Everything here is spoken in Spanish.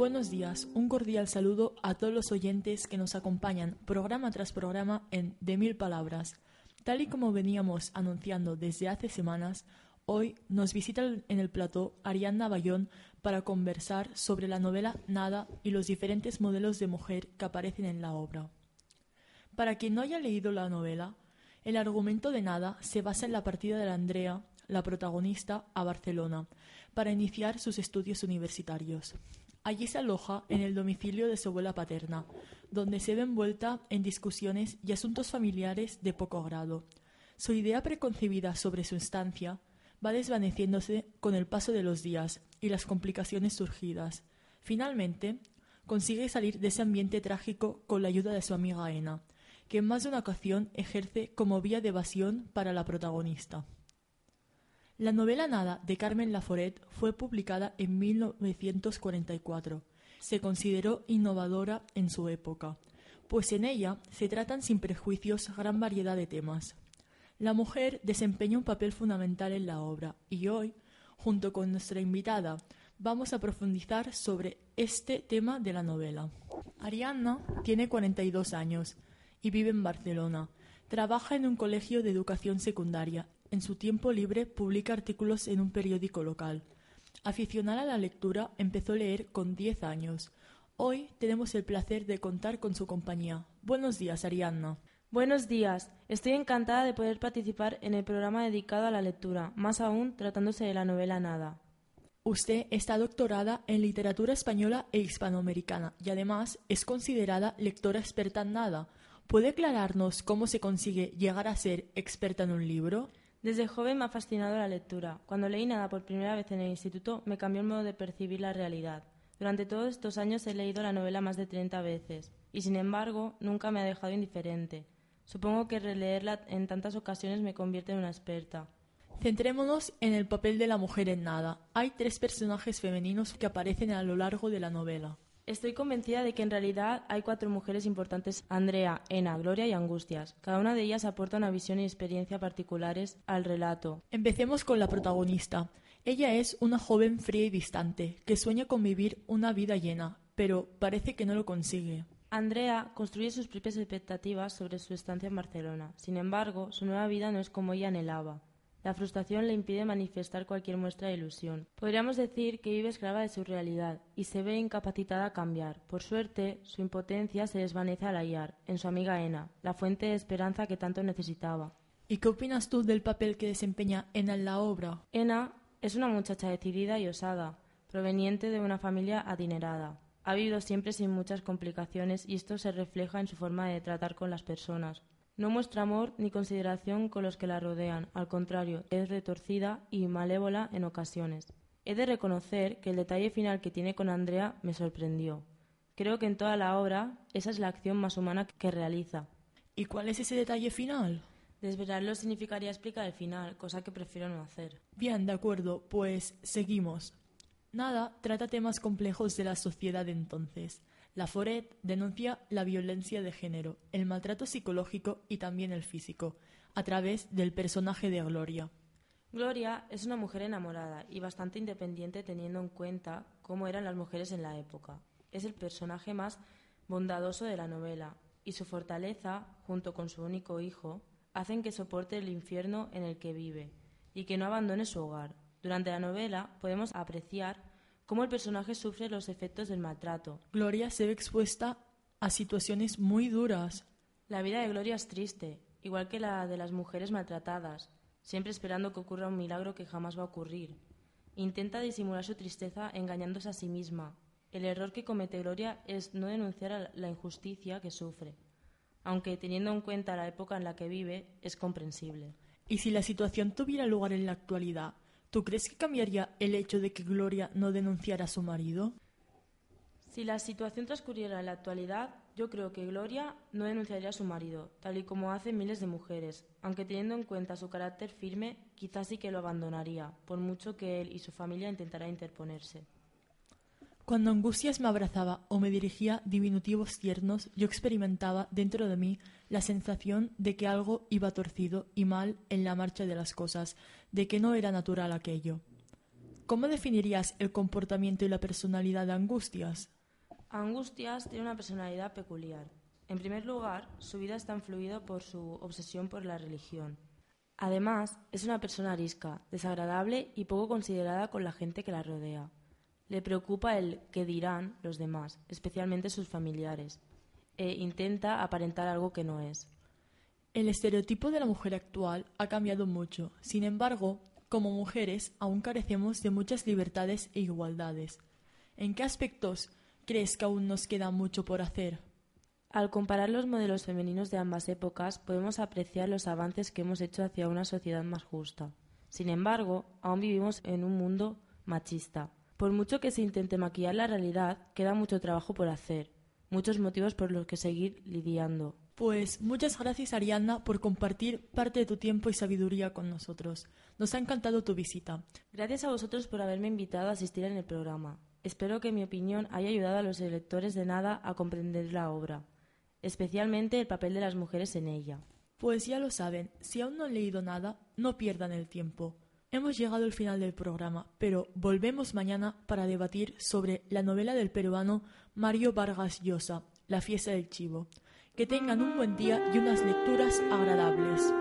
Buenos días, un cordial saludo a todos los oyentes que nos acompañan programa tras programa en De Mil Palabras. Tal y como veníamos anunciando desde hace semanas, hoy nos visita en el plató Ariadna Bayón para conversar sobre la novela Nada y los diferentes modelos de mujer que aparecen en la obra. Para quien no haya leído la novela, el argumento de Nada se basa en la partida de la Andrea, la protagonista, a Barcelona, para iniciar sus estudios universitarios. Allí se aloja en el domicilio de su abuela paterna, donde se ve envuelta en discusiones y asuntos familiares de poco grado. Su idea preconcebida sobre su estancia va desvaneciéndose con el paso de los días y las complicaciones surgidas. Finalmente, consigue salir de ese ambiente trágico con la ayuda de su amiga Ena, que en más de una ocasión ejerce como vía de evasión para la protagonista. La novela Nada de Carmen Laforet fue publicada en 1944. Se consideró innovadora en su época, pues en ella se tratan sin prejuicios gran variedad de temas. La mujer desempeña un papel fundamental en la obra y hoy, junto con nuestra invitada, vamos a profundizar sobre este tema de la novela. Arianna tiene 42 años y vive en Barcelona. Trabaja en un colegio de educación secundaria en su tiempo libre publica artículos en un periódico local. Aficionada a la lectura, empezó a leer con diez años. Hoy tenemos el placer de contar con su compañía. Buenos días, Ariadna. Buenos días. Estoy encantada de poder participar en el programa dedicado a la lectura, más aún tratándose de la novela Nada. Usted está doctorada en literatura española e hispanoamericana y además es considerada lectora experta en nada. ¿Puede aclararnos cómo se consigue llegar a ser experta en un libro? Desde joven me ha fascinado la lectura. Cuando leí nada por primera vez en el instituto me cambió el modo de percibir la realidad. Durante todos estos años he leído la novela más de 30 veces y sin embargo nunca me ha dejado indiferente. Supongo que releerla en tantas ocasiones me convierte en una experta. Centrémonos en el papel de la mujer en nada. Hay tres personajes femeninos que aparecen a lo largo de la novela. Estoy convencida de que en realidad hay cuatro mujeres importantes, Andrea, Ena, Gloria y Angustias. Cada una de ellas aporta una visión y experiencia particulares al relato. Empecemos con la protagonista. Ella es una joven fría y distante, que sueña con vivir una vida llena, pero parece que no lo consigue. Andrea construye sus propias expectativas sobre su estancia en Barcelona. Sin embargo, su nueva vida no es como ella anhelaba. La frustración le impide manifestar cualquier muestra de ilusión. Podríamos decir que vive esclava de su realidad y se ve incapacitada a cambiar. Por suerte, su impotencia se desvanece al hallar en su amiga Ena, la fuente de esperanza que tanto necesitaba. ¿Y qué opinas tú del papel que desempeña Ena en la obra? Ena es una muchacha decidida y osada, proveniente de una familia adinerada. Ha vivido siempre sin muchas complicaciones y esto se refleja en su forma de tratar con las personas. No muestra amor ni consideración con los que la rodean, al contrario, es retorcida y malévola en ocasiones. He de reconocer que el detalle final que tiene con Andrea me sorprendió. Creo que en toda la obra esa es la acción más humana que realiza. ¿Y cuál es ese detalle final? Desvelarlo significaría explicar el final, cosa que prefiero no hacer. Bien, de acuerdo, pues seguimos. Nada trata temas complejos de la sociedad de entonces. La Foret denuncia la violencia de género, el maltrato psicológico y también el físico, a través del personaje de Gloria. Gloria es una mujer enamorada y bastante independiente teniendo en cuenta cómo eran las mujeres en la época. Es el personaje más bondadoso de la novela y su fortaleza, junto con su único hijo, hacen que soporte el infierno en el que vive y que no abandone su hogar. Durante la novela podemos apreciar cómo el personaje sufre los efectos del maltrato. Gloria se ve expuesta a situaciones muy duras. La vida de Gloria es triste, igual que la de las mujeres maltratadas, siempre esperando que ocurra un milagro que jamás va a ocurrir. Intenta disimular su tristeza engañándose a sí misma. El error que comete Gloria es no denunciar la injusticia que sufre, aunque teniendo en cuenta la época en la que vive, es comprensible. ¿Y si la situación tuviera lugar en la actualidad? ¿Tú crees que cambiaría el hecho de que Gloria no denunciara a su marido? Si la situación transcurriera en la actualidad, yo creo que Gloria no denunciaría a su marido, tal y como hacen miles de mujeres, aunque teniendo en cuenta su carácter firme, quizás sí que lo abandonaría, por mucho que él y su familia intentara interponerse. Cuando Angustias me abrazaba o me dirigía diminutivos tiernos, yo experimentaba dentro de mí la sensación de que algo iba torcido y mal en la marcha de las cosas, de que no era natural aquello. ¿cómo definirías el comportamiento y la personalidad de Angustias? Angustias tiene una personalidad peculiar. En primer lugar, su vida está influida por su obsesión por la religión. Además, es una persona arisca, desagradable y poco considerada con la gente que la rodea. Le preocupa el qué dirán los demás, especialmente sus familiares, e intenta aparentar algo que no es. El estereotipo de la mujer actual ha cambiado mucho. Sin embargo, como mujeres aún carecemos de muchas libertades e igualdades. ¿En qué aspectos crees que aún nos queda mucho por hacer? Al comparar los modelos femeninos de ambas épocas, podemos apreciar los avances que hemos hecho hacia una sociedad más justa. Sin embargo, aún vivimos en un mundo machista. Por mucho que se intente maquillar la realidad, queda mucho trabajo por hacer, muchos motivos por los que seguir lidiando. Pues muchas gracias Arianna por compartir parte de tu tiempo y sabiduría con nosotros. Nos ha encantado tu visita. Gracias a vosotros por haberme invitado a asistir en el programa. Espero que mi opinión haya ayudado a los lectores de Nada a comprender la obra, especialmente el papel de las mujeres en ella. Pues ya lo saben, si aún no han leído nada, no pierdan el tiempo. Hemos llegado al final del programa, pero volvemos mañana para debatir sobre la novela del peruano Mario Vargas Llosa, La fiesta del chivo. Que tengan un buen día y unas lecturas agradables.